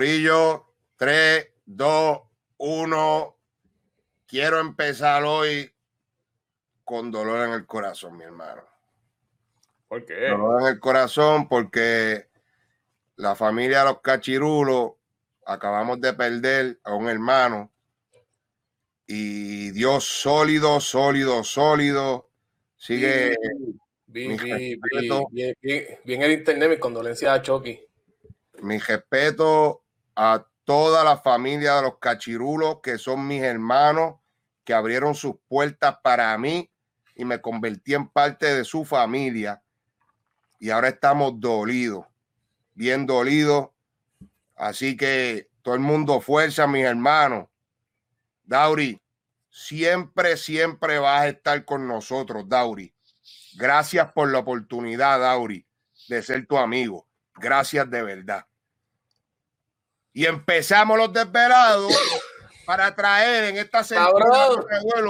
Corillo, 3, 2, 1. Quiero empezar hoy con dolor en el corazón, mi hermano. ¿Por qué? Dolor en el corazón porque la familia de los cachirulos acabamos de perder a un hermano y Dios sólido, sólido, sólido. Sigue. Bien, bien, bien, bien, el internet, mi condolencia a Chucky. Mi respeto a toda la familia de los cachirulos que son mis hermanos que abrieron sus puertas para mí y me convertí en parte de su familia. Y ahora estamos dolidos, bien dolidos. Así que todo el mundo fuerza, mis hermanos. Dauri, siempre, siempre vas a estar con nosotros, Dauri. Gracias por la oportunidad, Dauri, de ser tu amigo. Gracias de verdad. Y empezamos los desvelados para traer en esta semana.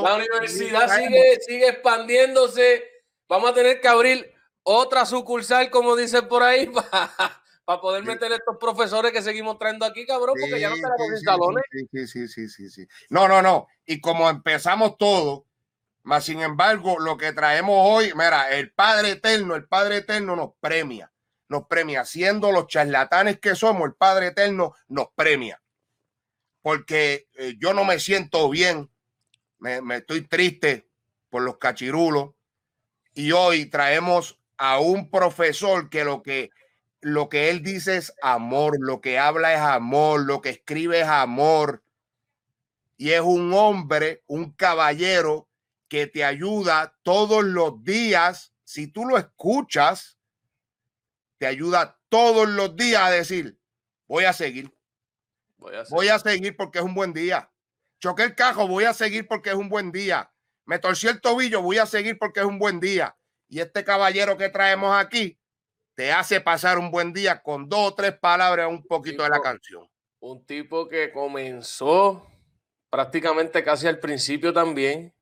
La universidad sigue, sigue expandiéndose. Vamos a tener que abrir otra sucursal, como dicen por ahí, para, poder meter estos profesores que seguimos trayendo aquí, cabrón, porque ya no tenemos sí, salones. Sí, sí, sí, sí, sí. No, no, no. Y como empezamos todo, más sin embargo, lo que traemos hoy, mira, el Padre Eterno, el Padre Eterno nos premia nos premia. Siendo los charlatanes que somos, el Padre Eterno nos premia. Porque eh, yo no me siento bien, me, estoy triste por los cachirulos. Y hoy traemos a un profesor que lo que lo que él dice es amor, lo que habla es amor, lo que escribe es amor. Y es un hombre, un caballero que te ayuda todos los días. Si tú lo escuchas, te ayuda todos los días a decir, voy a seguir. Voy a, seguir porque es un buen día. Choqué el cajo, voy a seguir porque es un buen día. Me torcí el tobillo, voy a seguir porque es un buen día. Y este caballero que traemos aquí te hace pasar un buen día con dos o tres palabras, un poquito de la canción. Un tipo que comenzó prácticamente casi al principio también.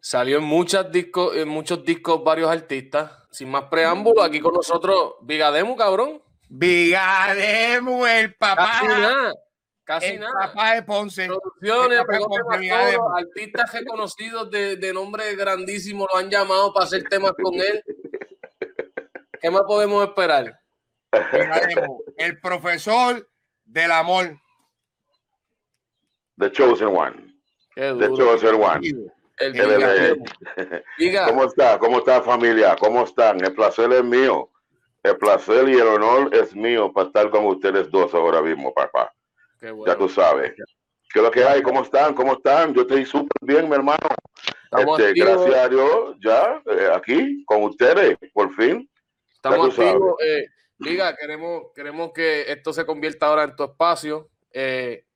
Salió en, muchas discos, en muchos discos varios artistas. Sin más preámbulo, aquí con nosotros Vigademu, cabrón. Vigademu, el papá. Casi nada. Casi el nada. papá de Ponce. Producciones, artistas reconocidos de, de nombre grandísimo lo han llamado para hacer temas con él. ¿Qué más podemos esperar? Vigademu, el profesor del amor. The Chosen One. The Chosen One. ¿Cómo está? ¿Cómo está familia? ¿Cómo están? El placer es mío. El placer y el honor es mío para estar con ustedes dos ahora mismo, papá. Ya tú sabes. ¿Qué es lo que hay? ¿Cómo están? ¿Cómo están? Yo estoy súper bien, mi hermano. Este, gracias a Dios, ya eh, aquí con ustedes, por fin. Estamos activos. Eh, diga, queremos, queremos que esto se convierta ahora en tu espacio. Eh,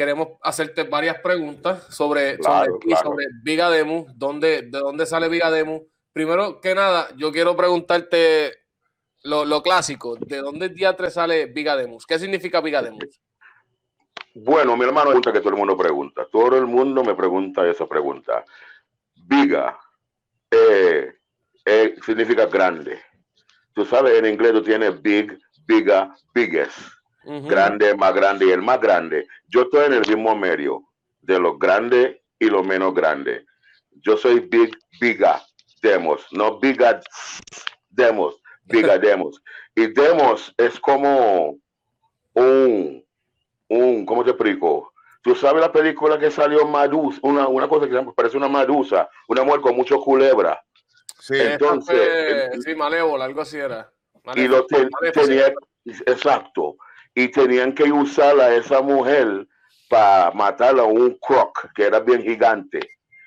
queremos hacerte varias preguntas sobre, sobre, sobre Vigademu, dónde, de dónde sale Vigademu. Primero que nada, yo quiero preguntarte lo, clásico, ¿de dónde día 3 sale Vigademus? ¿Qué significa Vigademus? Bueno, mi hermano, pregunta que todo el mundo pregunta. Todo el mundo me pregunta esa pregunta. Viga eh, eh, significa grande. Tú sabes, en inglés tú tienes big, biga, biggest grande, más grande y el más grande. Yo estoy en el mismo medio de los grandes y los menos grandes. Yo soy big, biga, demos, no biga, demos, biga, demos. Y demos es como un, un, ¿cómo te explico? Tú sabes la película que salió Madusa, una, una cosa que parece una Madusa, una mujer con mucho culebra. Sí, entonces. sí, malévola, algo así era. y lo tenía, exacto y tenían que usar a esa mujer para matar a un croc que era bien gigante.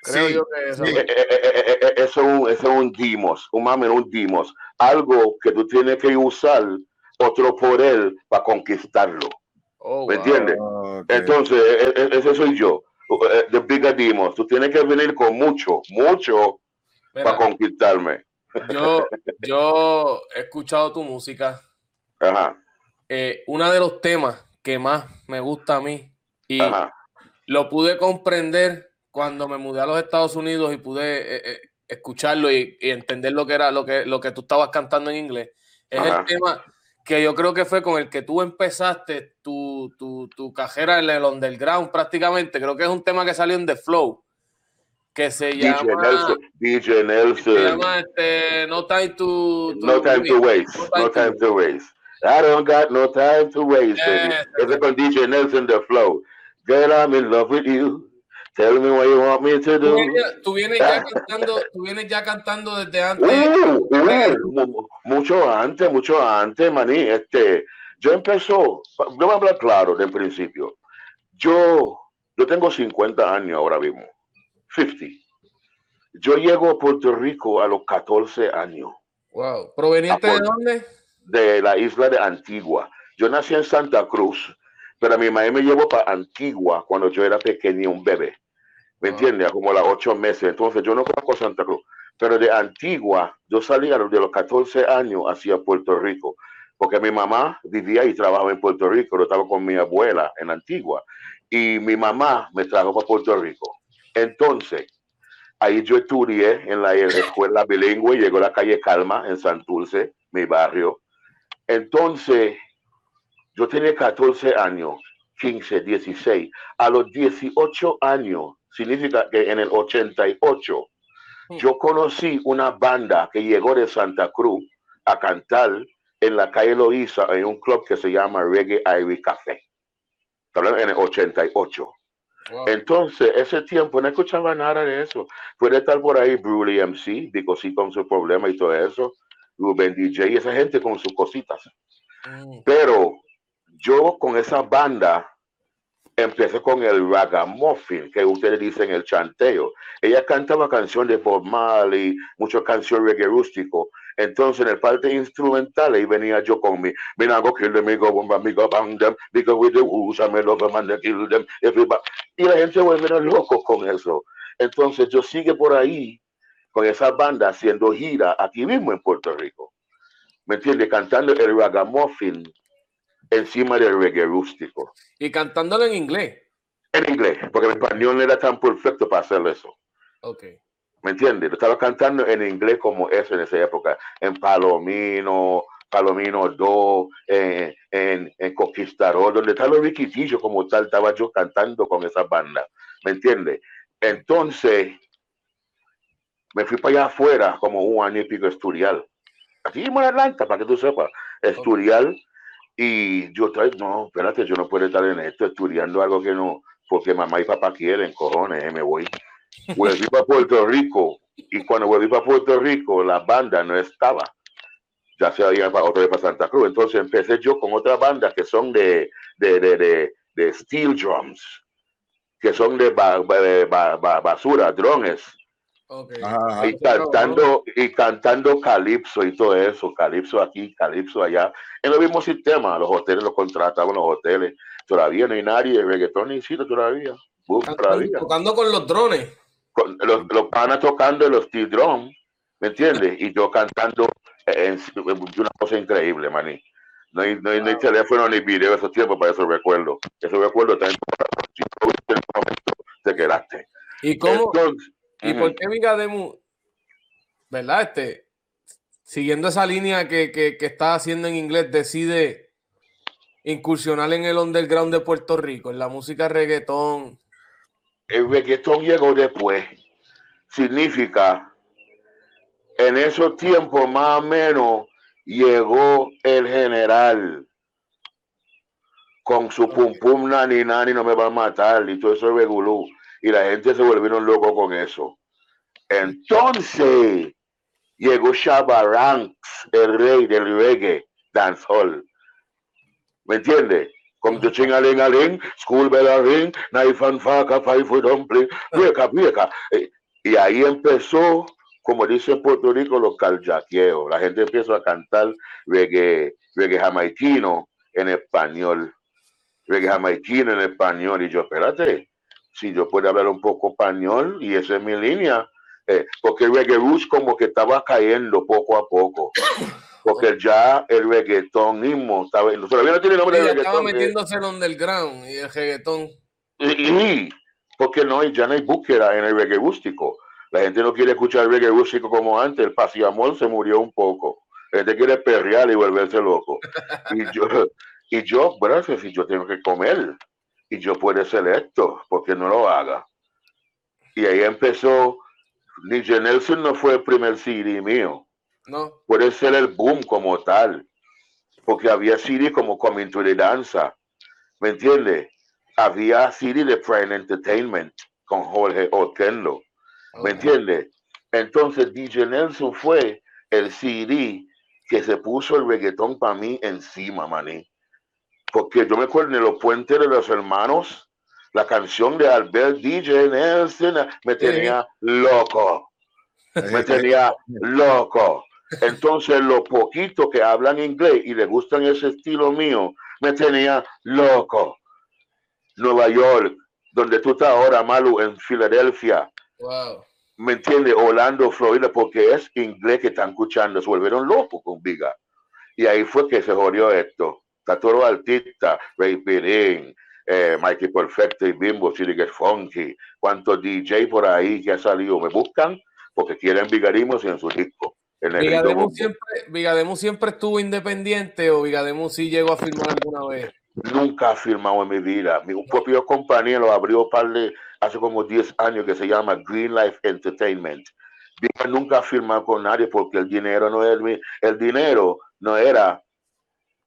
Creo yo que eso. Eh, eh, eh, es un, eso es un dimos, un mame, un dimos. Algo que tú tienes que usar otro por él para conquistarlo. Oh, ¿Me entiendes? Entonces, e, e, ese soy yo. De Big Dimos. Tú tienes que venir con mucho, mucho para conquistarme. Yo, yo he escuchado tu música. Ajá eh, uno de los temas que más me gusta a mí y lo pude comprender cuando me mudé a los Estados Unidos y pude eh, eh, escucharlo y, entender lo que era lo que, lo que tú estabas cantando en inglés. Es el tema que yo creo que fue con el que tú empezaste tu, tu, tu cajera en el underground prácticamente. Creo que es un tema que salió en The Flow, que se llama... Nelson, DJ Nelson. Se llama este, No Time to... no Time to Waste. No Time, to, Waste. I don't got no time to waste. Eh, Ese con DJ Nelson The Flow. Girl, I'm in love with you. Tell me what you want me to do. Tú vienes, ya, cantando, tú vienes ya cantando desde antes. Uh, uh, mucho antes, mucho antes, maní. Este, yo empezó, voy a hablar claro del principio. Yo, yo tengo 50 años ahora mismo. 50. Yo llego a Puerto Rico a los 14 años. Wow. ¿Proveniente de dónde? De la isla de Antigua. Yo nací en Santa Cruz, pero a mi madre me llevó para Antigua cuando yo era pequeño, un bebé. ¿Me entiendes? Como las ocho meses. Entonces yo no conozco Santa Cruz. Pero de Antigua, yo salía de los 14 años hacia Puerto Rico. Porque mi mamá vivía y trabajaba en Puerto Rico. Yo estaba con mi abuela en Antigua. Y mi mamá me trajo para Puerto Rico. Entonces, ahí yo estudié en la escuela bilingüe. Llegó a la calle Calma en Santurce, mi barrio. Entonces, yo tenía 14 años, 15, 16. A los 18 años, significa que en el 88 hmm. yo conocí una banda que llegó de Santa Cruz a cantar en la calle Loíza en un club que se llama Reggae Ivy Café. En el 88. Entonces, ese tiempo no escuchaba nada de eso. Puede estar por ahí Bruley MC, digo sí con su problema y todo eso, Ruben DJ y esa gente con sus cositas. Hmm. Pero yo con esa banda empecé con el ragamuffin, que ustedes dicen el chanteo. Ella cantaba canciones de Bob Marley, muchas canciones reggae rústico. Entonces, en el parte instrumental, ahí venía yo con mi, mira, go kill them, go bomba, me go bang them, because with the who's, I love them and kill them, everybody. Y la gente vuelve loco con eso. Entonces, yo sigue por ahí con esa banda haciendo gira aquí mismo en Puerto Rico. ¿Me entiende? Cantando el ragamuffin encima del reggae rústico. Y cantándolo en inglés. En inglés, porque mi español no era tan perfecto para hacer eso. Ok. ¿Me entiendes? Lo estaba cantando en inglés como eso en esa época, en Palomino, Palomino 2, en, en, en Conquistador, donde estaba los riquitillos como tal, estaba yo cantando con esa banda. ¿Me entiendes? Entonces, me fui para allá afuera como un año y pico estudiar. Aquí en Atlanta, para que tú sepas, estudiar. Y yo traigo, no, espérate, yo no puedo estar en esto estudiando algo que no, porque mamá y papá quieren, cojones, eh, me voy. Volví para Puerto Rico y cuando volví para Puerto Rico la banda no estaba. Ya se había para otra vez para Santa Cruz. Entonces empecé yo con otra banda que son de, de, de, de, steel drums, que son de, basura, drones y cantando, y cantando calipso y todo eso, calipso aquí, calipso allá. En el mismo sistema, los hoteles los contrataban los hoteles. Todavía no hay nadie de reggaetón ni sitio todavía. Tocando con los drones. los, los panas tocando los T-Drums, ¿me entiendes? Y yo cantando en, una cosa increíble, maní. No hay, no, hay, teléfono ni video esos tiempos para esos recuerdos. Esos recuerdos también te quedaste. ¿Y cómo? ¿Y por qué Vigademu, verdad? Este, siguiendo esa línea que, que, que, está haciendo en inglés, decide incursionar en el underground de Puerto Rico, en la música reggaetón. El reggaetón llegó después. Significa, en esos tiempos más o menos, llegó el general con su pum pum nani nani no me va a matar y todo eso es regulú y la gente se volvieron loco con eso. Entonces llegó Shabba Ranks, el rey del reggae dancehall. ¿Me entiendes? Con tu chingaling aling, school bell a ring, knife and faka, five foot dumpling, vieja, vieja. Eh, y ahí empezó, como dice en Puerto Rico, los caljaqueos. La gente empezó a cantar reggae, reggae jamaiquino en español. Reggae jamaiquino en español. Y yo, espérate, si yo puedo hablar un poco español y esa es mi línea, eh, porque el reggae como que estaba cayendo poco a poco. Porque ya el reggaetonismo estaba, todavía no tiene nombre de reggaetón. Estaba eh. metiéndose en el underground y el reggaetón. Y, porque no ya no hay búsqueda en el reggae rústico. La gente no quiere escuchar el reggae rústico como antes. El pasiamol se murió un poco. Este quiere perrear y volverse loco. Y yo, y yo, bueno, si yo tengo que comer y yo puedo ser esto, porque no lo haga? Y ahí empezó, Ninja Nelson no fue el primer CD mío. No. Puede ser el boom como tal, porque había CD como Coming to the Danza, ¿me entiendes? Había CD de Prime Entertainment con Jorge Otello, ¿me entiendes? Entonces DJ Nelson fue el CD que se puso el reggaetón para mí encima, maní. Porque yo me acuerdo de los puentes de los hermanos, la canción de Albert DJ Nelson me tenía loco. Me tenía loco. Entonces, lo poquito que hablan inglés y le gustan ese estilo mío, me tenía loco. Nueva York, donde tú estás ahora, Malu, en Filadelfia. Wow. ¿Me entiendes? Orlando, Florida, porque es inglés que están escuchando. Se volvieron locos con Viga. Y ahí fue que se jodió esto. Los artistas, Ray Pirín, eh, Mikey Perfecto y Bimbo, Chili Get Funky. ¿Cuántos DJ por ahí que ha salido? Me buscan porque quieren Vigarimos en su disco. Vigademus siempre, siempre estuvo independiente o Vigademus sí llegó a firmar alguna vez. Nunca ha firmado en mi vida. Mi propio compañero lo abrió hace como 10 años que se llama Green Life Entertainment. Viga nunca ha firmado con nadie porque el dinero no mi, el dinero no era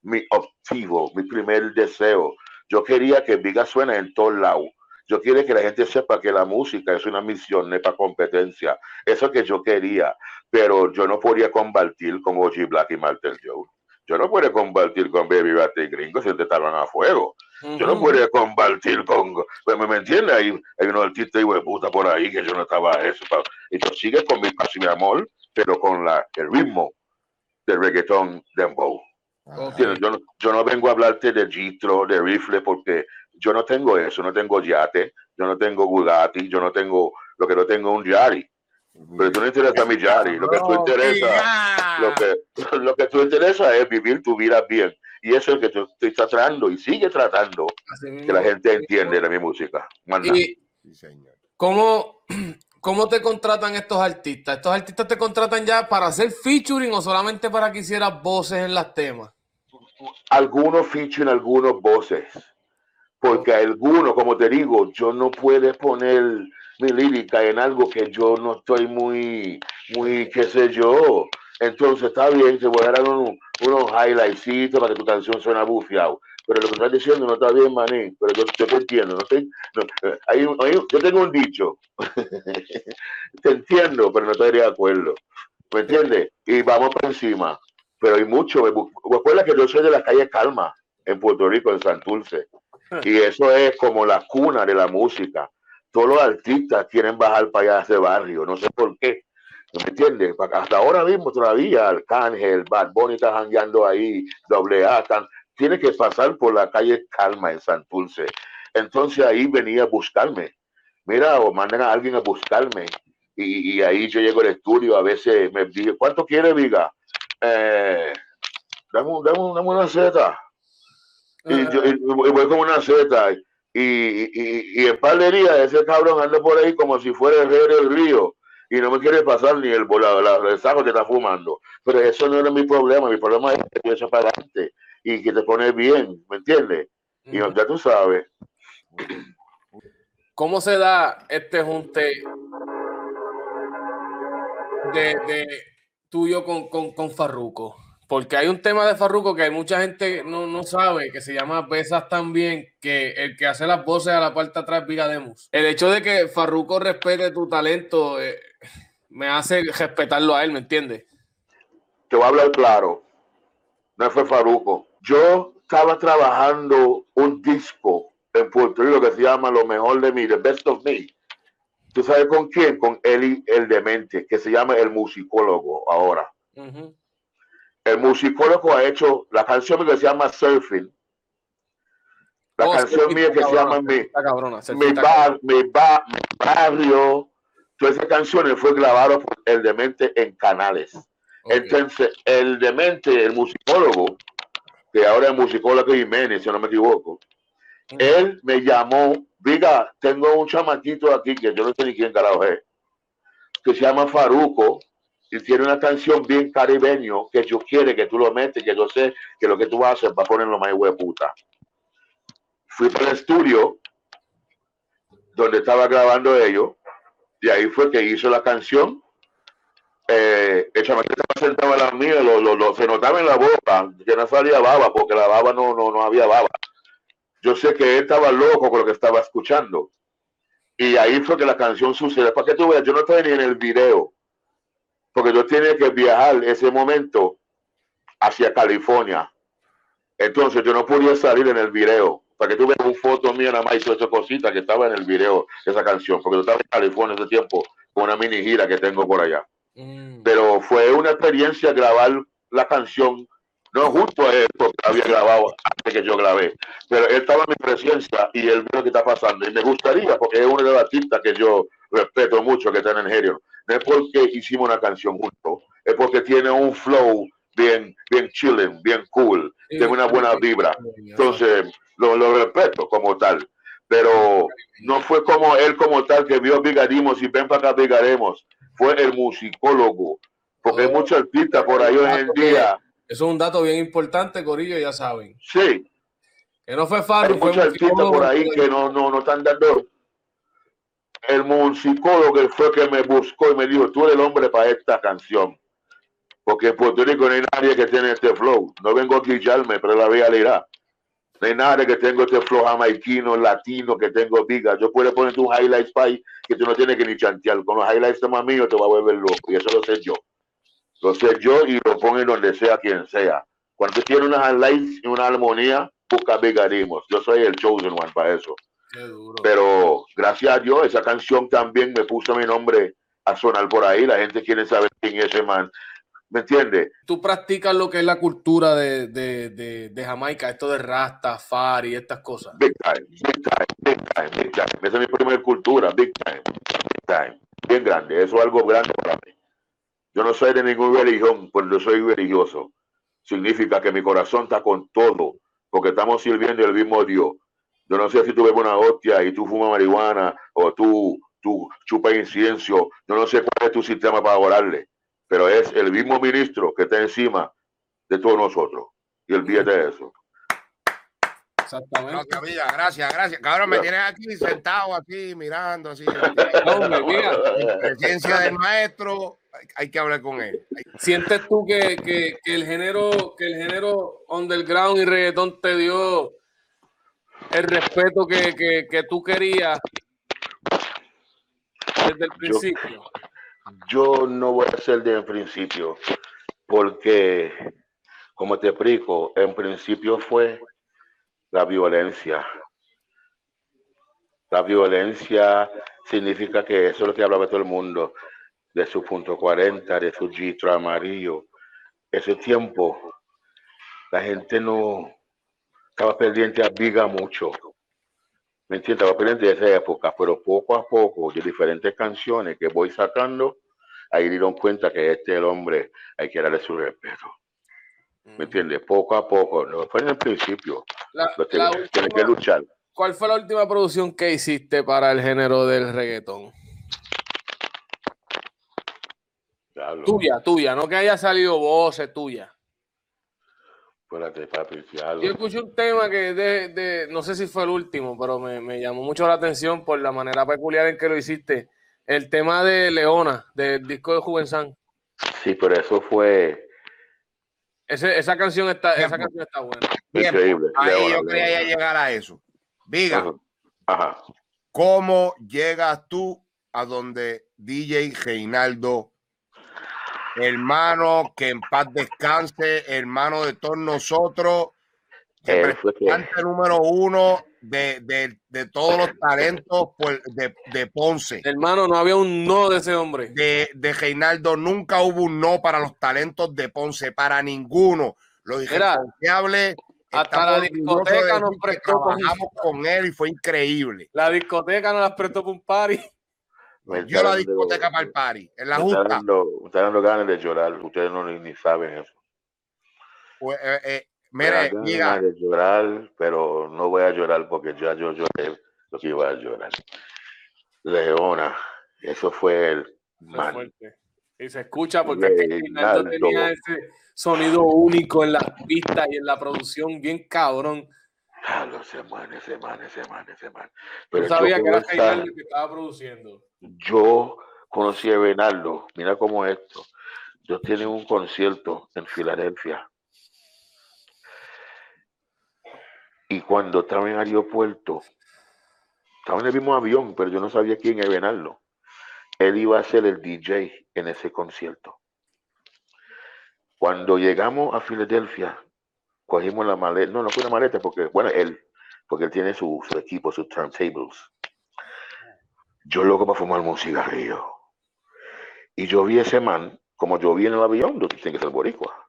mi objetivo, mi primer deseo. Yo quería que Viga suene en todos lados. Yo quiero que la gente sepa que la música es una misión, no es para competencia. Eso que yo quería, pero yo no podía combatir con OG Black y Martel Joe. Yo no puedo combatir con Baby Bate y Gringo si te estaban a fuego. Yo no puedo combatir con. Pues, ¿Me, entiendes? Hay, hay unos artistas de puta por ahí que yo no estaba eso. Y yo sigue con mi paz y mi amor, pero con la, el ritmo del reggaetón dembow. Yo, no, yo no vengo a hablarte de Gitro, de rifle, porque yo no tengo eso, no tengo yate, yo no tengo Bugatti, yo no tengo, lo que no tengo un Yari. Pero tú no interesa mi Yari, lo que tú interesa, lo que, lo que tú interesa es vivir tu vida bien. Y eso es lo que tú estoy tratando y sigue tratando que la gente entiende de mi música. Y, ¿cómo, ¿Cómo te contratan estos artistas? ¿Estos artistas te contratan ya para hacer featuring o solamente para que hicieras voces en las temas? Algunos featuring, algunos voces porque alguno, como te digo, yo no puedo poner mi lírica en algo que yo no estoy muy, muy, qué sé yo. Entonces está bien, te voy a dar unos, unos highlights para que tu canción suene bufiado. Pero lo que estás diciendo no está bien, maní. Pero yo, te entiendo. No estoy, eh, yo tengo un dicho. te entiendo, pero no estoy de acuerdo. ¿Me entiendes? Y vamos por encima. Pero hay mucho. Recuerda que yo soy de la calle Calma, en Puerto Rico, en Santurce. Y eso es como la cuna de la música. Todos los artistas quieren bajar para allá a ese barrio, no sé por qué. ¿No me entiendes? Hasta ahora mismo todavía Arcángel, Bad Bunny está jangueando ahí, doble A, tiene que pasar por la calle Calma en Santurce. Entonces ahí venía a buscarme. Mira, o mandan a alguien a buscarme. Y, ahí yo llego al estudio, a veces me dice, ¿cuánto quiere, Viga? Eh, dame, dame, dame una seta y, yo, voy con una seta y, y, y, en par de días ese cabrón anda por ahí como si fuera el rey del río y no me quiere pasar ni el volado, el saco que está fumando. Pero eso no era mi problema, mi problema es que eso para adelante y que te pones bien, ¿me entiendes? Y ya tú sabes. ¿Cómo se da este junte de, de tuyo con, con, con Farruko? Porque hay un tema de Farruco que hay mucha gente no, no sabe, que se llama Besas también, que el que hace las voces a la parte atrás Vigademus. El hecho de que Farruco respete tu talento eh, me hace respetarlo a él, ¿me entiendes? Te voy a hablar claro. No fue Farruco. Yo estaba trabajando un disco en Puerto Rico que se llama Lo mejor de mí, The Best of Me. ¿Tú sabes con quién? Con Eli el Demente, que se llama el musicólogo ahora. El musicólogo ha hecho la canción que se llama Surfing. La oh, canción mía que se llama Mi, mi, Barrio. Todas esas canciones fue grabado por El Demente en canales. Entonces, El Demente, el musicólogo, que ahora es musicólogo Jiménez, si no me equivoco, él me llamó, diga, tengo un chamaquito aquí que yo no sé ni quién carajo es, que se llama Faruco, y tiene una canción bien caribeño que yo quiere que tú lo metes, que yo sé que lo que tú haces va a ponerlo más de puta. Fui para el estudio donde estaba grabando ellos, y ahí fue que hizo la canción. Eh, el chamaquito estaba sentado a la mía, lo, se notaba en la boca que no salía baba, porque la baba no, no, no había baba. Yo sé que él estaba loco con lo que estaba escuchando. Y ahí fue que la canción sucede. Para que tú veas, yo no estoy ni en el video, porque yo tenía que viajar ese momento hacia California. Entonces yo no podía salir en el video para que tú veas una foto mía nada más y todas esas cositas que estaba en el video de esa canción, porque yo estaba en California ese tiempo con una mini gira que tengo por allá. Mm. Pero fue una experiencia grabar la canción, no justo a él, porque había grabado antes que yo grabé, pero él estaba en mi presencia y él vio lo que está pasando. Y me gustaría, porque es uno de los artistas que yo respeto mucho, que está en Nigeria, no es porque hicimos una canción juntos, es porque tiene un flow bien, bien chilling, bien cool, tiene una buena vibra. Entonces, lo, lo, respeto como tal. Pero no fue como él como tal que vio Vigaremos y ven para acá Vigaremos. Fue el musicólogo. Porque hay oh, muchos artistas por ahí hoy en día. Eso es un dato bien importante, Corillo, ya saben. Sí. Que no fue fácil. Hay muchos artistas por ahí que no, no, no están dando. El musicólogo fue que me buscó y me dijo, tú eres el hombre para esta canción. Porque en Puerto Rico no hay nadie que tiene este flow. No vengo a guillarme, pero la irá. No hay nada que tengo este flow jamaiquino, latino, que tengo viga. Yo puedo ponerte un highlight spy que tú no tienes que ni chantear. Con los highlights más míos te va a volver loco. Y eso lo sé yo. Lo sé yo y lo pongo en donde sea quien sea. Cuando tiene unas highlights y una armonía, busca vigarimos. Yo soy el chosen one para eso. Pero gracias a Dios, esa canción también me puso mi nombre a sonar por ahí. La gente quiere saber quién es ese man. ¿Me entiendes? Tú practicas lo que es la cultura de, de, de, de Jamaica, esto de Rasta, Fari, estas cosas. Big time, big time, big time, big time. Esa es mi primera cultura, big time, big time. Bien grande, eso es algo grande para mí. Yo no soy de ninguna religión, pues yo soy religioso. Significa que mi corazón está con todo, porque estamos sirviendo el mismo Dios. Yo no sé si tú bebes una hostia y tú fumas marihuana o tú, tú chupas incienso. Yo no sé cuál es tu sistema para orarle pero es el mismo ministro que está encima de todos nosotros. Y el día de eso. Exactamente. gracias, gracias. Cabrón, me tienes aquí sentado, aquí mirando, así. presencia del maestro, hay, que hablar con él. ¿Sientes tú que, que, que, el género, que el género underground y reggaetón te dio el respeto que, que, que tú querías desde el principio? yo no voy a ser de en principio, porque, como te explico, en principio fue la violencia. La violencia significa que eso es lo que hablaba todo el mundo, de su punto 40, de su gistro amarillo. Ese tiempo, la gente no estaba pendiente a Viga mucho. ¿Me entiendes? Va de esa época, pero poco a poco, de diferentes canciones que voy sacando, ahí dieron cuenta que este el hombre hay que darle su respeto. ¿Me entiendes? Poco a poco, no fue en el principio. tiene que luchar. ¿Cuál fue la última producción que hiciste para el género del reggaetón? Tuya, tuya, no que haya salido voces tuya. Yo escuché un tema que de, de, no sé si fue el último, pero me, me, llamó mucho la atención por la manera peculiar en que lo hiciste. El tema de Leona, del disco de Juvensan. Sí, pero eso fue. Ese, esa, canción está, esa canción está buena. Increíble. Ahí yo quería llegar a eso. Diga, Ajá. ¿cómo llegas tú a donde DJ Reinaldo hermano, que en paz descanse, hermano de todos nosotros, representante número uno de, de, de, todos los talentos de, de, Ponce. Hermano, no había un no de ese hombre. De, de Reinaldo, nunca hubo un no para los talentos de Ponce, para ninguno. Lo irresponsable. Hasta la discoteca nos prestó. Trabajamos con él y fue increíble. La discoteca nos las prestó por un party. Yo la discoteca para el party, en la justa. Dando, dando ganas de llorar, ustedes no ni, saben eso. Pues, eh, eh, mire, ganas de llorar, pero no voy a llorar porque ya yo lloré lo que iba a llorar. Leona, eso fue el man. Y se escucha porque Reinaldo tenía ese sonido único en las pistas y en la producción, bien cabrón. Claro, semana, semana, semana, semana. Pero sabía que era Reinaldo que estaba produciendo. Yo conocí a Reinaldo, mira cómo es esto. Yo tenía un concierto en Filadelfia. Y cuando estaba en el aeropuerto, estaba en el mismo avión, pero yo no sabía quién era Reinaldo. Él iba a ser el DJ en ese concierto. Cuando llegamos a Filadelfia, cogimos la maleta, no, no fue una maleta porque, bueno, él, porque él tiene su, equipo, sus turntables. Yo loco para fumar un cigarrillo. Y yo vi a ese man, como yo vi en el avión, yo tiene que ser boricua.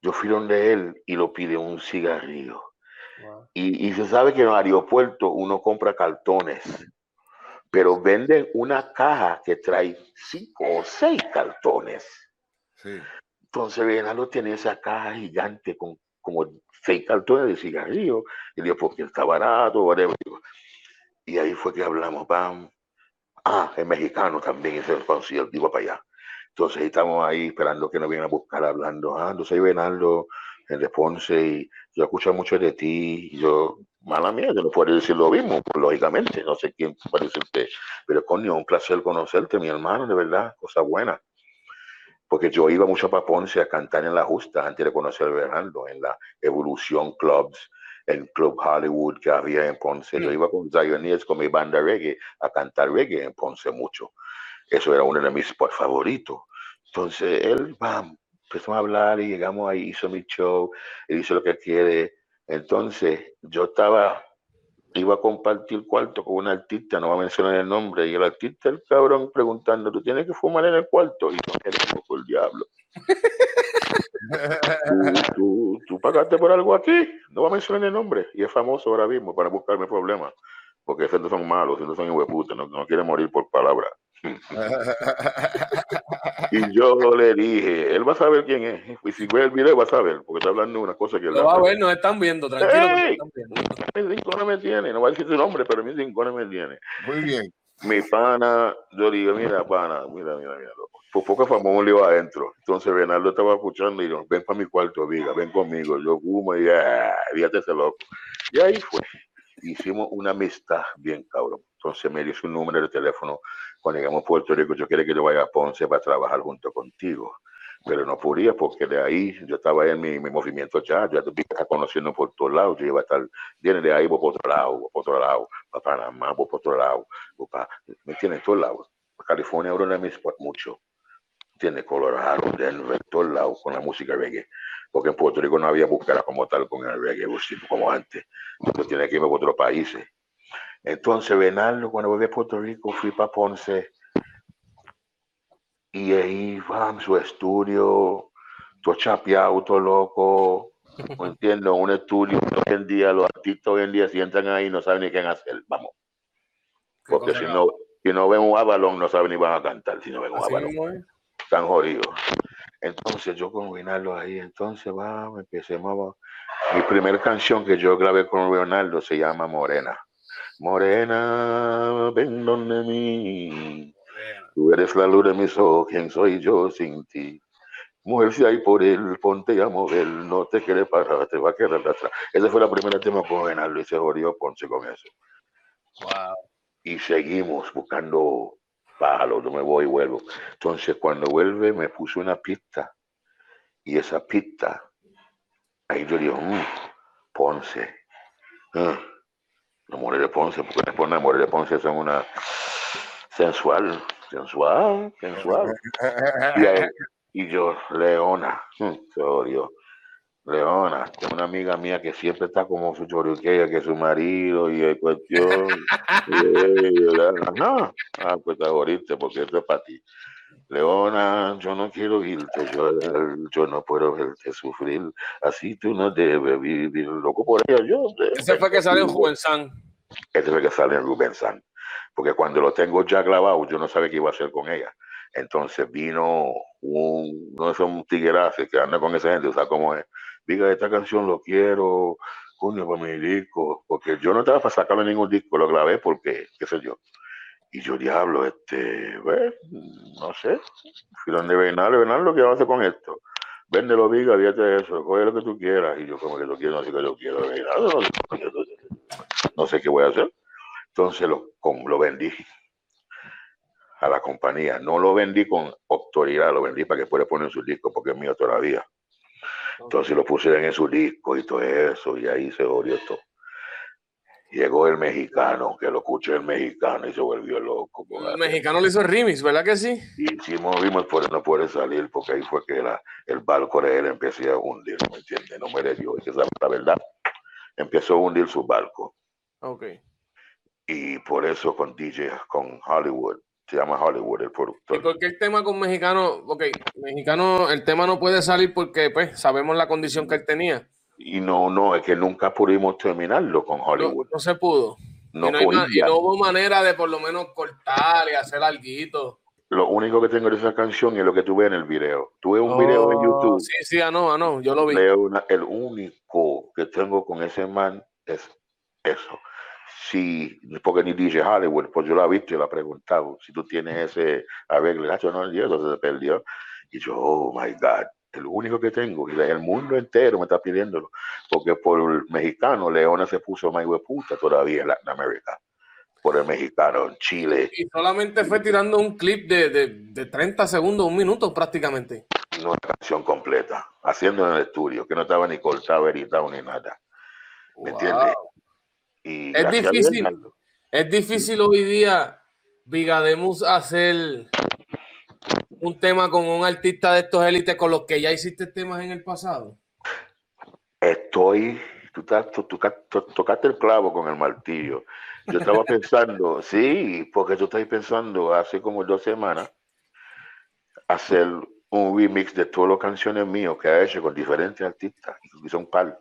Yo fui donde él y lo pide un cigarrillo. Y, y, se sabe que en el aeropuerto uno compra cartones, pero venden una caja que trae cinco o seis cartones. Sí. Entonces Reinaldo tiene esa caja gigante con como seis cartones de cigarrillos. Y dijo, porque está barato, whatever. Y ahí fue que hablamos, pam. Ah, es mexicano también, ese concierto, digo para allá. Entonces estamos ahí esperando que nos vengan a buscar hablando. Ah, yo soy Reinaldo, el de Ponce, y yo escucho mucho de ti. Yo, mala mía, yo no puedo decir lo mismo, pues, lógicamente, no sé quién puede decirte. Pero coño, un placer conocerte, mi hermano, de verdad, cosa buena porque yo iba mucho para Ponce a cantar en la justa antes de conocer a Bernardo, en la Evolución Clubs, en Club Hollywood que había en Ponce. Yo mm. iba con Zionist, con mi banda reggae, a cantar reggae en Ponce mucho. Eso era uno de mis favoritos. Entonces él, bam, empezó a hablar y llegamos ahí, hizo mi show, él hizo lo que quiere. Entonces yo estaba iba a compartir cuarto con un artista, no va a mencionar el nombre, y el artista, el cabrón, preguntando, ¿tú tienes que fumar en el cuarto? Y no queremos por el diablo. ¿Tú, tú, pagaste por algo aquí, no va a mencionar el nombre, y es famoso ahora mismo para buscarme problemas, porque esos son malos, esos son hueputas, no, no quieren morir por palabra. Y yo le dije, él va a saber quién es. Y si ve el video, va a saber, porque está hablando de una cosa que él Lo va a ver, nos están viendo, tranquilo. ¡Ey! Mi cinco me tiene, no va a decir su nombre, pero mi cinco me tiene. Muy bien. Mi pana, yo digo, mira, pana, mira, mira, mira. Por poco famoso un lío adentro. Entonces Bernardo estaba escuchando y dijo, ven para mi cuarto, amiga, ven conmigo. Yo fumo y ya, fíjate ese loco. Y ahí fue. Hicimos una amistad bien cabrón. Entonces me dio su número de teléfono cuando llegamos a Puerto Rico, yo quería que yo vaya a Ponce para trabajar junto contigo. Pero no podía porque de ahí yo estaba en mi, movimiento ya, te estás conociendo por todos lados, yo iba a estar, viene de ahí, voy por otro lado, por otro lado, para Panamá, voy por otro lado, para, me tiene en todos lados. California ahora no me mucho. Tiene Colorado, Denver, todos lados con la música reggae. Porque en Puerto Rico no había búsqueda como tal con el reggae, como antes. Entonces tiene que irme a otros países. Entonces, Bernardo, cuando volví a Puerto Rico, fui para Ponce y ahí va su estudio, todo chapeado, todo loco. No entiendo, un estudio hoy en día, los artistas hoy en día si entran ahí no saben ni qué hacer, vamos. Porque si no, si no ven un avalón, no saben ni van a cantar, si no ven un avalón. Están jodidos. Entonces yo con Rinaldo ahí, entonces va, empecemos. Mi primera canción que yo grabé con Leonardo se llama Morena. Morena, ven donde mí. Tú eres la luz de mis ojos, ¿quién soy yo sin ti? Mujer, si hay por él, ponte a mover, no te quede parar, te va a quedar atrás. Ese fue la primera tema con Benaldo y se jodió Ponce con eso. Wow. Y seguimos buscando palos, no me voy y vuelvo. Entonces, cuando vuelve, me puso una pista. Y esa pista, ahí yo digo, mmm, Ponce. Uh los More de Ponce, porque los More de Ponce son una sensual, sensual, sensual. Y, yo, Leona, hmm, se odió. Leona, tengo una amiga mía que siempre está como su choriqueya, que su marido y hay cuestión. no, ah, pues te porque esto es para ti. Leona, yo no quiero irte, yo, yo no puedo verte sufrir, así tú no debes vivir loco por ella. Yo, Ese fue que sale en Rubén San. Ese fue que sale en Rubén San. Porque cuando lo tengo ya grabado, yo no sabía qué iba a hacer con ella. Entonces vino un, no es un tiguerazo que anda con esa gente, o sea, como es, diga, esta canción lo quiero, coño, para mi disco, porque yo no estaba para sacarle ningún disco, lo grabé porque, qué sé yo. Y yo, diablo, este, no sé, si donde Bernal, Bernal, lo que vamos a hacer con esto. Véndelo, viga, fíjate de eso, coge lo que tú quieras. Y yo, como que lo quiero, no sé qué yo quiero. No, sé qué voy a hacer. Entonces lo, lo vendí a la compañía. No lo vendí con autoridad, lo vendí para que pueda poner en su disco, porque es mío todavía. Entonces lo pusieron en su disco y todo eso, y ahí se jodió todo. Llegó el mexicano, que lo escuchó el mexicano y se volvió loco. El mexicano le hizo remix, ¿verdad que sí? Y si movimos, pues no puede salir, porque ahí fue que la, el barco de él empezó a hundir, ¿me entiendes? No me dio, esa es la verdad. Empezó a hundir su barco. Ok. Y por eso con DJ, con Hollywood, se llama Hollywood el productor. ¿Y por qué el tema con mexicano? Ok, mexicano, el tema no puede salir porque pues sabemos la condición que él tenía. Y no, no, es que nunca pudimos terminarlo con Hollywood. No, se pudo. No, y, no hubo manera de por lo menos cortar y hacer algo. Lo único que tengo de esa canción es lo que tuve en el video. Tuve un video en oh, YouTube. Sí, sí, ah, no, ah, no, yo lo vi. el único que tengo con ese man es eso. Sí, porque ni DJ Hollywood, pues yo lo he visto y lo he preguntado. Si tú tienes ese arreglo, no, el eso se perdió. Y yo, oh my God, el único que tengo, y el mundo entero me está pidiéndolo, porque por el mexicano Leona se puso más puta todavía en Latinoamérica, por el mexicano en Chile. Y solamente fue tirando un clip de, de, de 30 segundos, un minuto prácticamente. Una canción completa, haciendo en el estudio, que no estaba ni cortado, editado ni nada. ¿Me entiendes? Y es difícil, es difícil hoy día, Vigademus, hacer un tema con un artista de estos élites con los que ya hiciste temas en el pasado? Estoy, tú, tocaste el clavo con el martillo. Yo estaba pensando, sí, porque tú estás pensando hace como dos semanas hacer un remix de todas las canciones mías que ha hecho con diferentes artistas, y son par.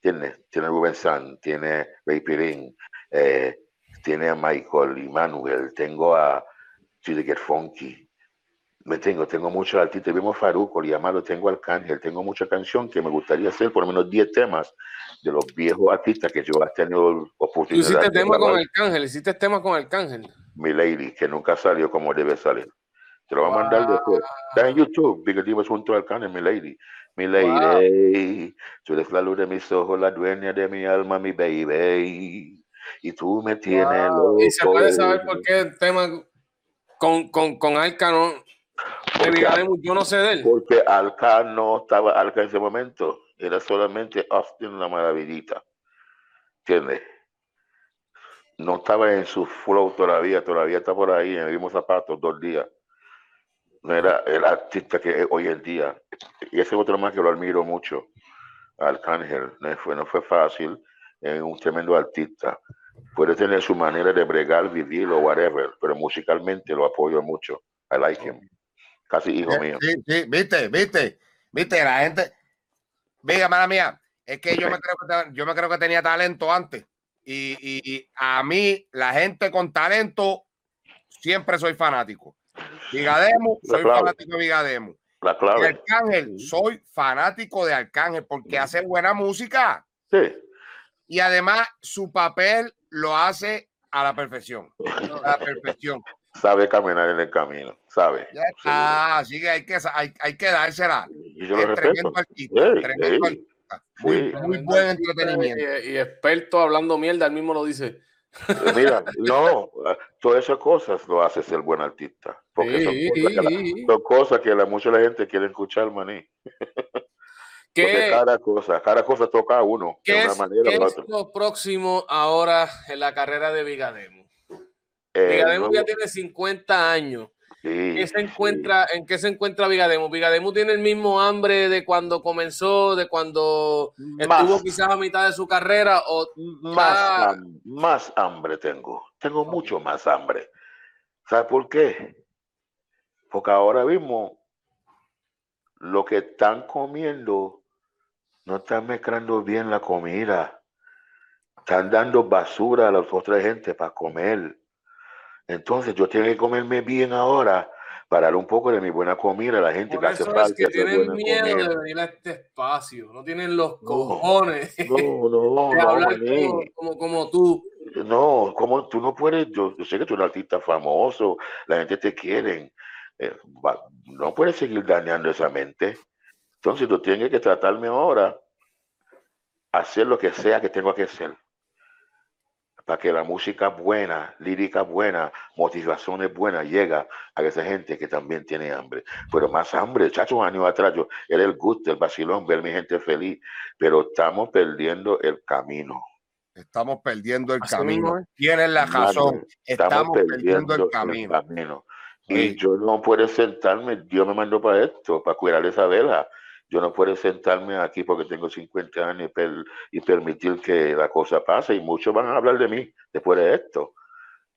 Tiene, tiene Rubén San, tiene Ray Pirín, eh, tiene a Michael y Manuel, tengo a Chile Get Funky, me tengo, tengo muchos artistas, vimos Faruco, llamado, tengo Arcángel, tengo mucha canción que me gustaría hacer, por lo menos 10 temas de los viejos artistas que yo he tenido oportunidad. ¿Tú hiciste tema con Arcángel? ¿Hiciste tema con Arcángel? Mi Lady, que nunca salió como debe salir. Te lo voy a mandar después. Está en YouTube, Big Divas junto a Arcángel, mi Lady. Mi Lady, tú eres la luz de mis ojos, la dueña de mi alma, mi baby. Y tú me tienes loco. ¿Y se puede saber por qué el tema con, con, con Yo no sé de él. Porque Alca no estaba Alca en ese momento. Era solamente Austin una maravillita. ¿Entiendes? No estaba en su flow todavía, todavía está por ahí en el mismo zapato dos días. No era el artista que es hoy en día. Y ese otro más que lo admiro mucho, Arcángel. No fue, no fue fácil, es un tremendo artista. Puede tener su manera de bregar, vivir o whatever, pero musicalmente lo apoyo mucho. I like him casi hijo mío. Sí, sí, viste, viste, viste, la gente, venga, mala mía, es que yo me creo que, yo me creo que tenía talento antes. Y, y, a mí, la gente con talento, siempre soy fanático. Vigademo, soy fanático de Vigademo. La clave. Arcángel, soy fanático de Arcángel porque hace buena música. Sí. Y además, su papel lo hace a la perfección. A la perfección sabe caminar en el camino, sabe. Ah, así que hay que, hay, hay que dársela. Y yo lo respeto. Muy, muy buen entretenimiento. Y, experto hablando mierda, él mismo lo dice. Eh, mira, no, todas esas cosas lo hace ser buen artista. Porque son, cosas que la, cosas que la, mucha la gente quiere escuchar, maní. Que cada cosa, cada cosa toca a uno. ¿Qué, es, manera, ¿qué es lo próximo ahora en la carrera de Vigademo? Vigademo ya tiene 50 años. ¿Qué se encuentra, ¿En qué se encuentra Vigademo? Vigademo tiene el mismo hambre de cuando comenzó, de cuando estuvo quizás a mitad de su carrera o más, más hambre tengo. Tengo mucho más hambre. ¿Sabes por qué? Porque ahora mismo lo que están comiendo no están mezclando bien la comida. Están dando basura a las otras gente para comer. Entonces yo tengo que comerme bien ahora para dar un poco de mi buena comida a la gente que hace falta. que tienen miedo de venir a este espacio, no tienen los cojones no, no, de hablar como, como, tú. no, como tú no puedes, yo, sé que tú eres un artista famoso, la gente te quiere, eh, no puedes seguir dañando esa mente. Entonces tú tienes que tratarme ahora, hacer lo que sea que tengo que hacer para que la música buena, lírica buena, motivaciones buenas llega a esa gente que también tiene hambre. Pero más hambre, chacho, años atrás yo era el gusto, el vacilón, ver mi gente feliz, pero estamos perdiendo el camino. Estamos perdiendo el camino. Tienes la razón. Estamos, perdiendo, el camino. Y yo no puedo sentarme, Dios me mandó para esto, para cuidar esa vela. Yo no puedo sentarme aquí porque tengo 50 años y, permitir que la cosa pase. Y muchos van a hablar de mí después de esto.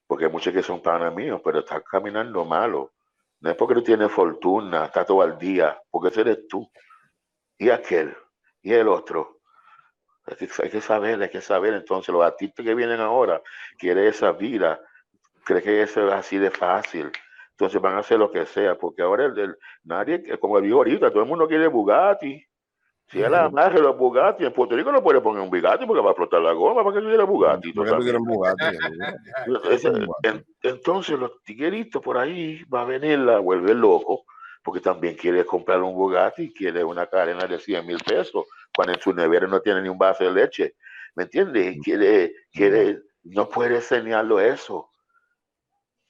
Porque muchos que son panas míos, pero están caminando malo. No es porque tú tienes fortuna, está todo al día, porque ese eres tú. Y aquel, y el otro. Hay que saber, hay que saber. Entonces, los artistas que vienen ahora quieren esa vida, creen que eso es así de fácil. Entonces van a hacer lo que sea, porque ahora el, nadie, como digo ahorita, todo el mundo quiere Bugatti. Si es la de los Bugatti, en Puerto Rico no puede poner un Bugatti porque va a explotar la goma, ¿para que quiere Bugatti? entonces los tigueritos por ahí va a venir la vuelve loco, porque también quiere comprar un Bugatti, quiere una cadena de 100 mil pesos, cuando en su nevera no tiene ni un vaso de leche. ¿Me entiendes? Quiere, quiere, no puede enseñarlo eso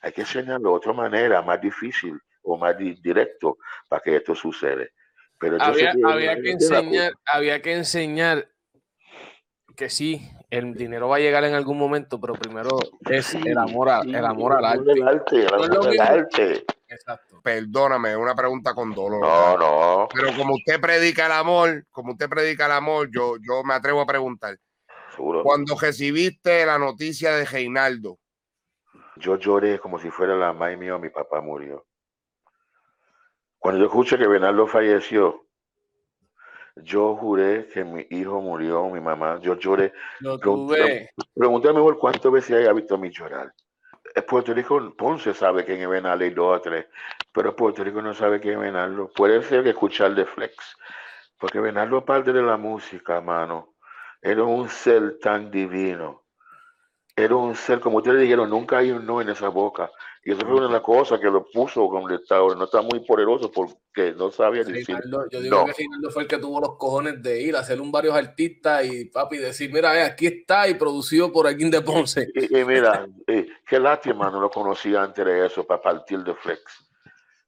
hay que enseñarlo de otra manera, más difícil o más directo para que esto suceda. Pero había, que, enseñar, había que enseñar que sí, el dinero va a llegar en algún momento, pero primero es el amor, el amor al arte. El arte, Exacto. Perdóname, una pregunta con dolor. No, no. Pero como usted predica el amor, como usted predica el amor, yo, yo me atrevo a preguntar. Cuando recibiste la noticia de Reinaldo, yo lloré como si fuera la madre mía mi papá murió. Cuando yo escuché que Bernardo falleció, yo juré que mi hijo murió, mi mamá, yo lloré. Lo tuve. Pregúntame mejor cuántas veces haya visto a mí llorar. Es Puerto Rico, Ponce sabe quién es Bernardo y dos o tres, pero Puerto Rico no sabe quién es. Puede ser que escuchar de Flex, porque Bernardo parte de la música, mano. Era un ser tan divino era un ser, como ustedes dijeron, nunca hay un no en esa boca. Y eso fue una de las cosas que lo puso donde está ahora. No está muy poderoso porque no sabía decir. yo digo que Rinaldo fue el que tuvo los cojones de ir a hacer un varios artistas y papi decir, mira, eh, aquí está y producido por alguien de Ponce. Y, mira, eh, qué lástima no lo conocía antes de eso para partir de Flex.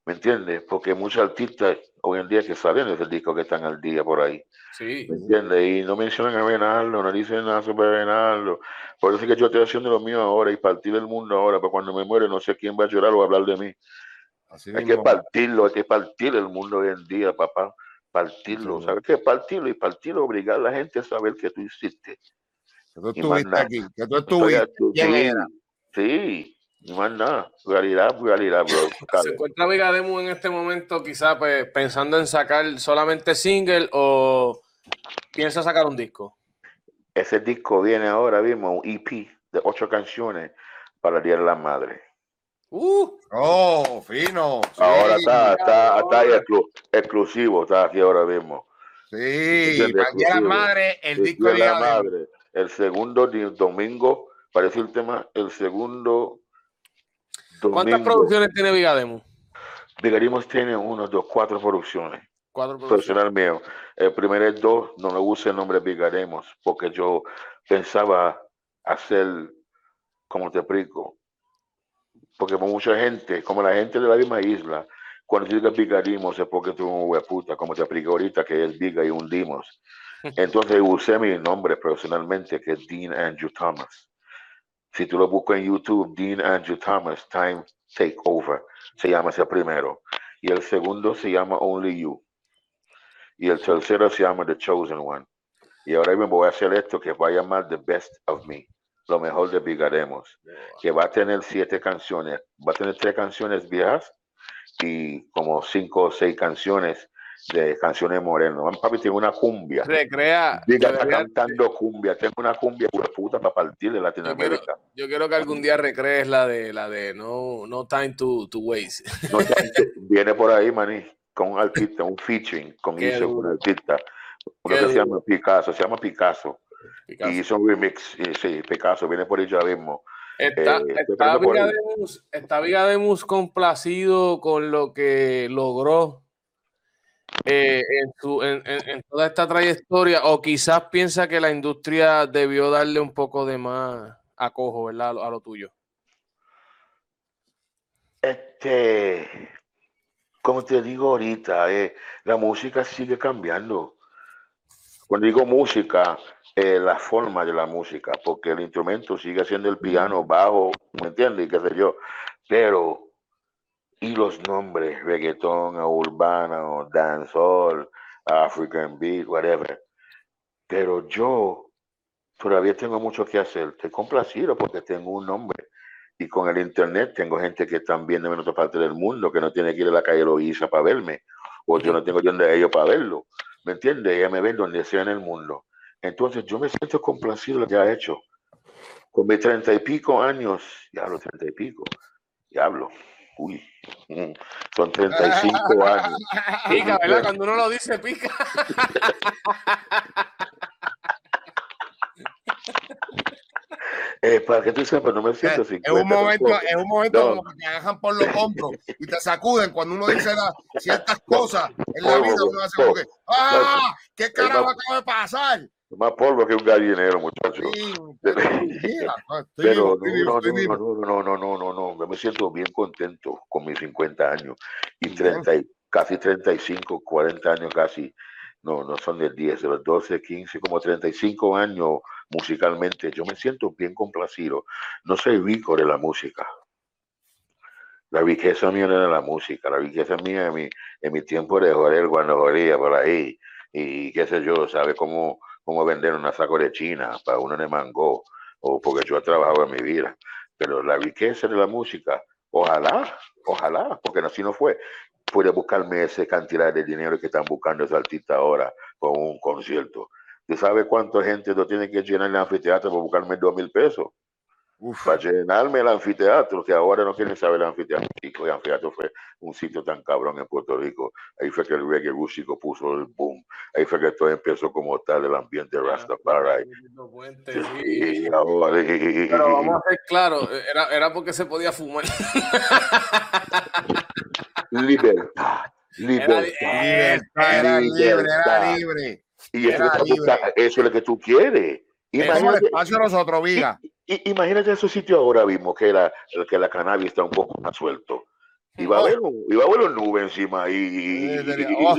¿Me entiendes? Porque muchos artistas hoy en día que salen ese disco que están al día por ahí. Sí. ¿Me entiendes? Y no mencionan a Benarlo, no dicen nada sobre Benarlo. Por eso es que yo estoy haciendo lo mío ahora y partir el mundo ahora, para cuando me muere no sé quién va a llorar o a hablar de mí. hay que partirlo, hay que partir el mundo hoy en día, papá. Partirlo, ¿sabes qué? Partirlo y partirlo, obligar a la gente a saber que tú hiciste. Que tú estuviste aquí, que tú estuviste. ¿Quién era? Sí, no más nada, realidad, realidad, bro. ¿Se encuentra Demo en este momento quizá pues, pensando en sacar solamente single o piensa sacar un disco? Ese disco viene ahora mismo, un EP de ocho canciones para el Día de la Madre. Uh, oh, fino. ahora está, está, está ahí exclusivo, está aquí ahora mismo. Sí, para el Día de la Madre, el, disco de la Madre. El segundo domingo, parece el tema, el segundo ¿Cuántas producciones tiene Vigademo? Vigademo tiene uno, dos, cuatro producciones. Cuatro producciones. Personal mío. El primer dos no me gusta el nombre Vigademos porque yo pensaba hacer, como te explico, porque mucha gente, como la gente de la misma isla, cuando diga Vigademos es porque tú un puta, como te explico ahorita, que es Viga y hundimos. Entonces usé mi nombre personalmente, que es Dean Andrew Thomas. Si tú lo buscas en YouTube, Dean Andrew Thomas, Time Takeover, se llama ese primero. Y el segundo se llama Only You. Y el tercero se llama The Chosen One. Y ahora mismo voy a hacer esto que va a llamar The Best of Me, lo mejor de Vigaremos, que va a tener siete canciones, va a tener tres canciones viejas y como cinco o seis canciones de canciones morenas. Papi, tengo una cumbia. Recrea. Diga, está cantando cumbia. Tengo una cumbia de puta para partir de Latinoamérica. Yo quiero, que algún día recrees la de la de No, no Time to, to Waste. viene por ahí, maní, con un artista, un featuring con eso, un artista. Uno que se llama Picasso, se llama Picasso. Y hizo un remix, y, sí, Picasso, viene por ahí ya mismo. Está, eh, está, Vigademus, complacido con lo que logró eh, en, toda esta trayectoria, o quizás piensa que la industria debió darle un poco de más acojo, ¿verdad? A lo, tuyo. Este, como te digo ahorita, eh, la música sigue cambiando. Cuando digo música, eh, la forma de la música, porque el instrumento sigue siendo el piano bajo, ¿me entiendes? Qué sé yo. Pero, y los nombres, reggaetón, urbano, dancehall, African beat, whatever. Pero yo todavía tengo mucho que hacer. Estoy complacido porque tengo un nombre. Y con el internet tengo gente que están viendo en otra parte del mundo que no tiene que ir a la calle Loíza para verme. O yo no tengo donde ellos para verlo. ¿Me entiendes? Ella me ven donde sea en el mundo. Entonces yo me siento complacido lo que ha hecho. Con mis treinta y pico años, ya los treinta y pico, diablo, uy, son treinta y cinco años. Pica, ¿verdad? Cuando uno lo dice, pica. Eh, para que tú sepas, no me siento sin. Es un momento, es un momento como que te agarran por los hombros y te sacuden cuando uno dice ciertas cosas en la vida. Uno hace como que, ¡ah! ¿Qué carajo acaba de pasar? Más polvo que un gallinero, muchacho. Pero no, no, no, no, no, no, no, me siento bien contento con mis 50 años y 30, casi 35, 40 años casi, no, no son de 10, de los 12, 15, como 35 años musicalmente. Yo me siento bien complacido. No soy rico de la música. La riqueza mía era la música, la riqueza mía en mi, en mi tiempo de joder cuando jodía por ahí y qué sé yo, sabe cómo cómo vender una saco de China para uno de mango, o porque yo he trabajado en mi vida. Pero la riqueza de la música, ojalá, ojalá, porque así no fue, puede buscarme esa cantidad de dinero que están buscando esos artistas ahora con un concierto. ¿Tú sabes cuánta gente no tiene que llenar el anfiteatro para buscarme dos mil pesos? Para llenarme el anfiteatro, que ahora no quieren saber el anfiteatro. El anfiteatro fue un sitio tan cabrón en Puerto Rico. Ahí fue que el reggae rústico puso el boom. Ahí fue que todo empezó como tal el ambiente Rastafari. Pero vamos a ser claros, era, era porque se podía fumar. libertad. Libertad. Era, libre, era libre. Y eso, eso es lo que tú quieres. Imagínate, espacio nosotros, Viga. imagínate ese sitio ahora mismo que la, que la cannabis está un poco más suelto. Y va a haber, iba a haber una nube encima y, oh.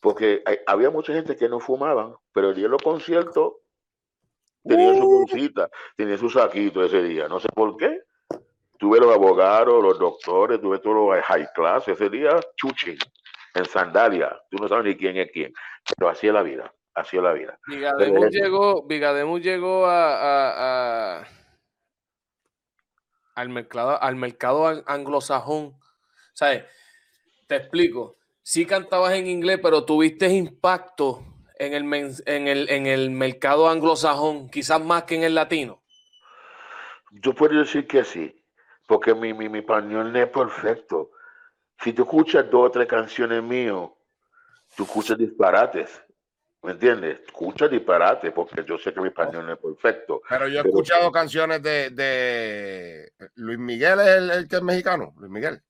porque había mucha gente que no fumaban, pero el día de los conciertos tenía su uh. bolsita, tenía su saquito ese día, no sé por qué. Tuve los abogados, los doctores, tuve todos los high class ese día, chuchi, en sandalia. Tú no sabes ni quién es quién, pero así es la vida así es la vida. Vigademus llegó, llegó a, al mercado, al mercado anglosajón. ¿Sabes? Te explico. Sí cantabas en inglés, pero tuviste impacto en el, en el, en el mercado anglosajón, quizás más que en el latino. Yo puedo decir que sí, porque mi, mi, mi español no es perfecto. Si tú escuchas dos o tres canciones mío, tú escuchas disparates. ¿Me entiendes? Escucha disparate, porque yo sé que mi español no es perfecto. Pero yo he escuchado canciones de, de, Luis Miguel, es el, que es mexicano, Luis Miguel.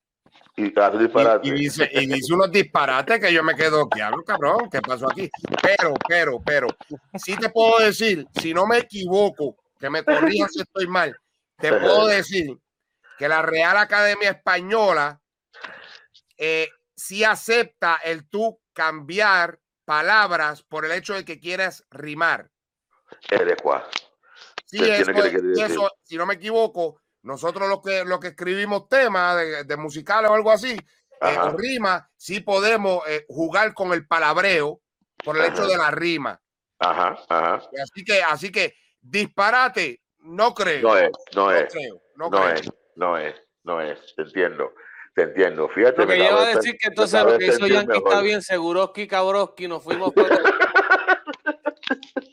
Y hace disparate. Y, dice, y dice unos disparates que yo me quedo, ¿qué hago, cabrón? ¿Qué pasó aquí? Pero, pero, pero, sí te puedo decir, si no me equivoco, que me corrijas si estoy mal, te puedo decir que la Real Academia Española eh, sí acepta el tú cambiar palabras por el hecho de que quieras rimar. Sí, eso, si no me equivoco, nosotros los que, lo que escribimos temas de, de musicales o algo así, eh, rima, sí podemos eh, jugar con el palabreo por el hecho de la rima. Ajá, ajá. Así que, así que disparate, no creo. No es, no, es. no, es, no es, no es, te entiendo. Te entiendo, fíjate. Lo que yo a decir que entonces lo que hizo Yankee está bien, Seguroski, Cabroski, nos fuimos por...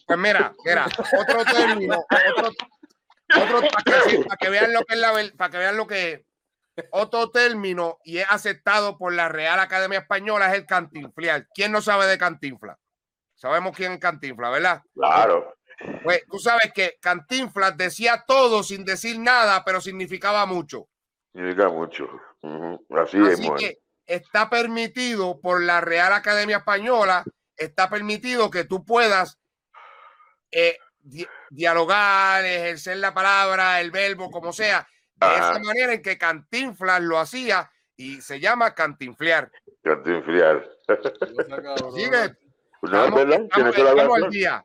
Pues mira, mira, otro término, otro, otro para, que, para que vean lo que es la para que vean lo que otro término y es aceptado por la Real Academia Española es el cantinfliar. ¿Quién no sabe de cantinfla? Sabemos quién es cantinfla, ¿verdad? Claro. Pues tú sabes que Cantinflas decía todo sin decir nada, pero significaba mucho. Significa mucho. Así, Así que está permitido por la Real Academia Española, está permitido que tú puedas eh, dialogar, ejercer la palabra, el verbo, como sea, de esa manera en que Cantinflas lo hacía y se llama cantinflear. Cantinflear. Sigue. No, es verdad. Estamos, estamos al día.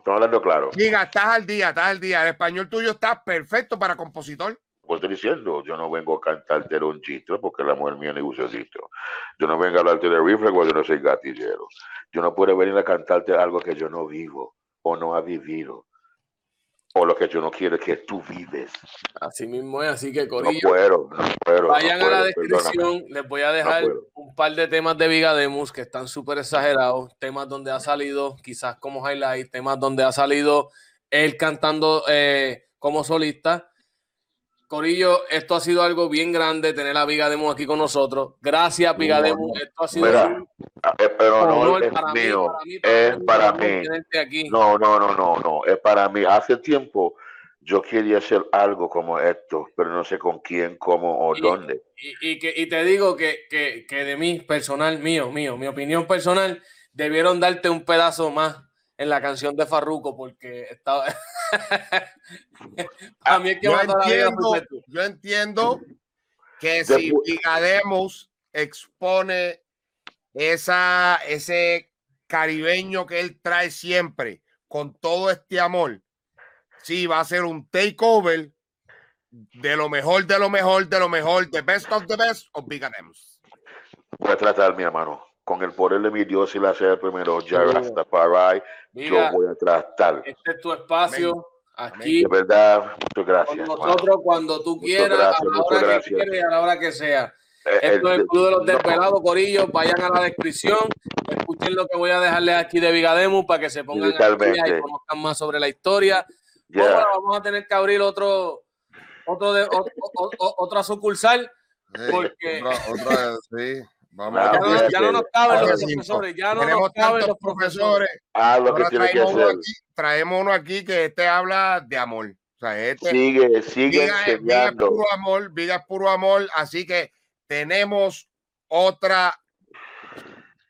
Estamos hablando claro. Diga, estás al día, estás al día. El español tuyo está perfecto para compositor. Pues estoy diciendo, yo no vengo a cantarte un chiste porque la mujer mía negocio Yo no vengo a hablarte de rifle porque yo no soy gatillero. Yo no puedo venir a cantarte algo que yo no vivo o no ha vivido o lo que yo no quiero que tú vives. Así mismo es, así que Corillo. No puedo, no puedo, vayan a la descripción, les voy a dejar un par de temas de Vigademus que están súper exagerados, temas donde ha salido, quizás como highlight, temas donde ha salido él cantando eh, como solista. Corillo, esto ha sido algo bien grande tener a Vigademo aquí con nosotros. Gracias, Vigademo. Esto ha sido pero no es mío, es para mí. No, no, no, no, no, es para mí. Hace tiempo yo quería hacer algo como esto, pero no sé con quién, cómo o dónde. Y, que, y te digo que, que, que de mí, personal, mío, mío, mi opinión personal, debieron darte un pedazo más en la canción de Farruko porque estaba... a mí es que yo, entiendo, yo entiendo que si Vigademos expone esa, ese caribeño que él trae siempre, con todo este amor, sí, va a ser un takeover de lo mejor, de lo mejor, de lo mejor, the best of the best of Big Voy a tratar, mi hermano, con el poder de mi Dios y la sea primero, ya Rastafari, yo voy a tratar. Este es tu espacio. Aquí, de verdad, muchas gracias. Con nosotros, cuando tú quieras, a la hora que quieras y a la hora que sea. Eh, Esto es el Club de los Desvelados, Corillo. Vayan a la descripción, escuchen lo que voy a dejarles aquí de Vigademu para que se pongan y conozcan más sobre la historia. vamos a tener que abrir otro, otro de, otra sucursal. porque sí. Vamos ya, no, ya, no, nos caben los profesores, ya no nos caben los profesores. Ah, lo que tiene que hacer. Aquí, traemos uno aquí que este habla de amor. O sea, este, sigue, sigue enseñando. Viga puro amor, Viga puro amor. Así que tenemos otra,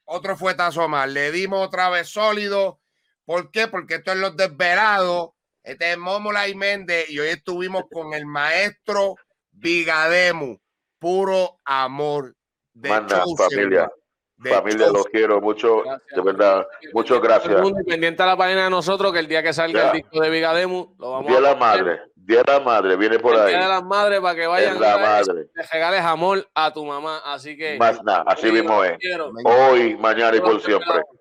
otro fuetazo más. Le dimos otra vez sólido. ¿Por qué? Porque esto es los desvelados. Este es Momola y Méndez y hoy estuvimos con el maestro Vigademu. Puro amor. De Manda, familia. Familia, los quiero mucho, de verdad, muchas gracias. Independiente a la página de nosotros, que el día que salga el disco de Vigademu, lo vamos Día a la madre, Día de la madre, viene por ahí. Día de las madres para que vayan la madre. te regales amor a tu mamá, así que. Más nada, así mismo es. Hoy, mañana y por siempre.